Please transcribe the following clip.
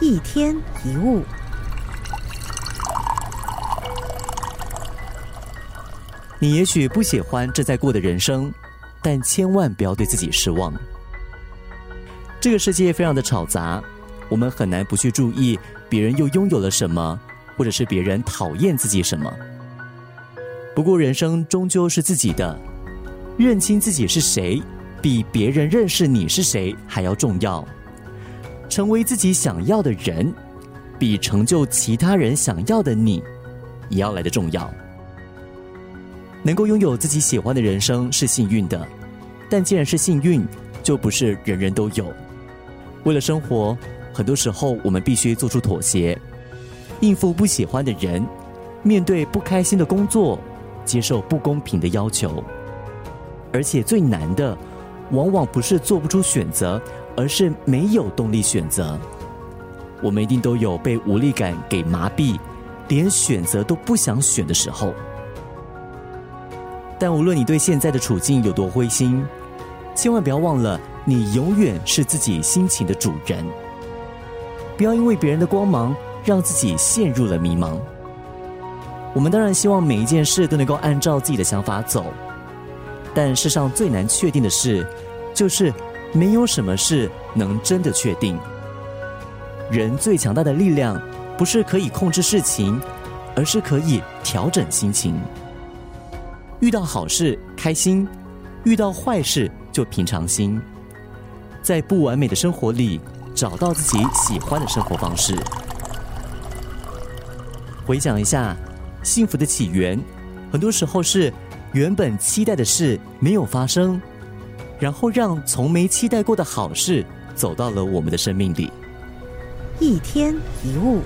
一天一物，你也许不喜欢正在过的人生，但千万不要对自己失望。这个世界非常的吵杂，我们很难不去注意别人又拥有了什么，或者是别人讨厌自己什么。不过人生终究是自己的，认清自己是谁，比别人认识你是谁还要重要。成为自己想要的人，比成就其他人想要的你，也要来的重要。能够拥有自己喜欢的人生是幸运的，但既然是幸运，就不是人人都有。为了生活，很多时候我们必须做出妥协，应付不喜欢的人，面对不开心的工作，接受不公平的要求。而且最难的，往往不是做不出选择。而是没有动力选择。我们一定都有被无力感给麻痹，连选择都不想选的时候。但无论你对现在的处境有多灰心，千万不要忘了，你永远是自己心情的主人。不要因为别人的光芒，让自己陷入了迷茫。我们当然希望每一件事都能够按照自己的想法走，但世上最难确定的事，就是。没有什么事能真的确定。人最强大的力量，不是可以控制事情，而是可以调整心情。遇到好事开心，遇到坏事就平常心。在不完美的生活里，找到自己喜欢的生活方式。回想一下，幸福的起源，很多时候是原本期待的事没有发生。然后让从没期待过的好事走到了我们的生命里。一天一物。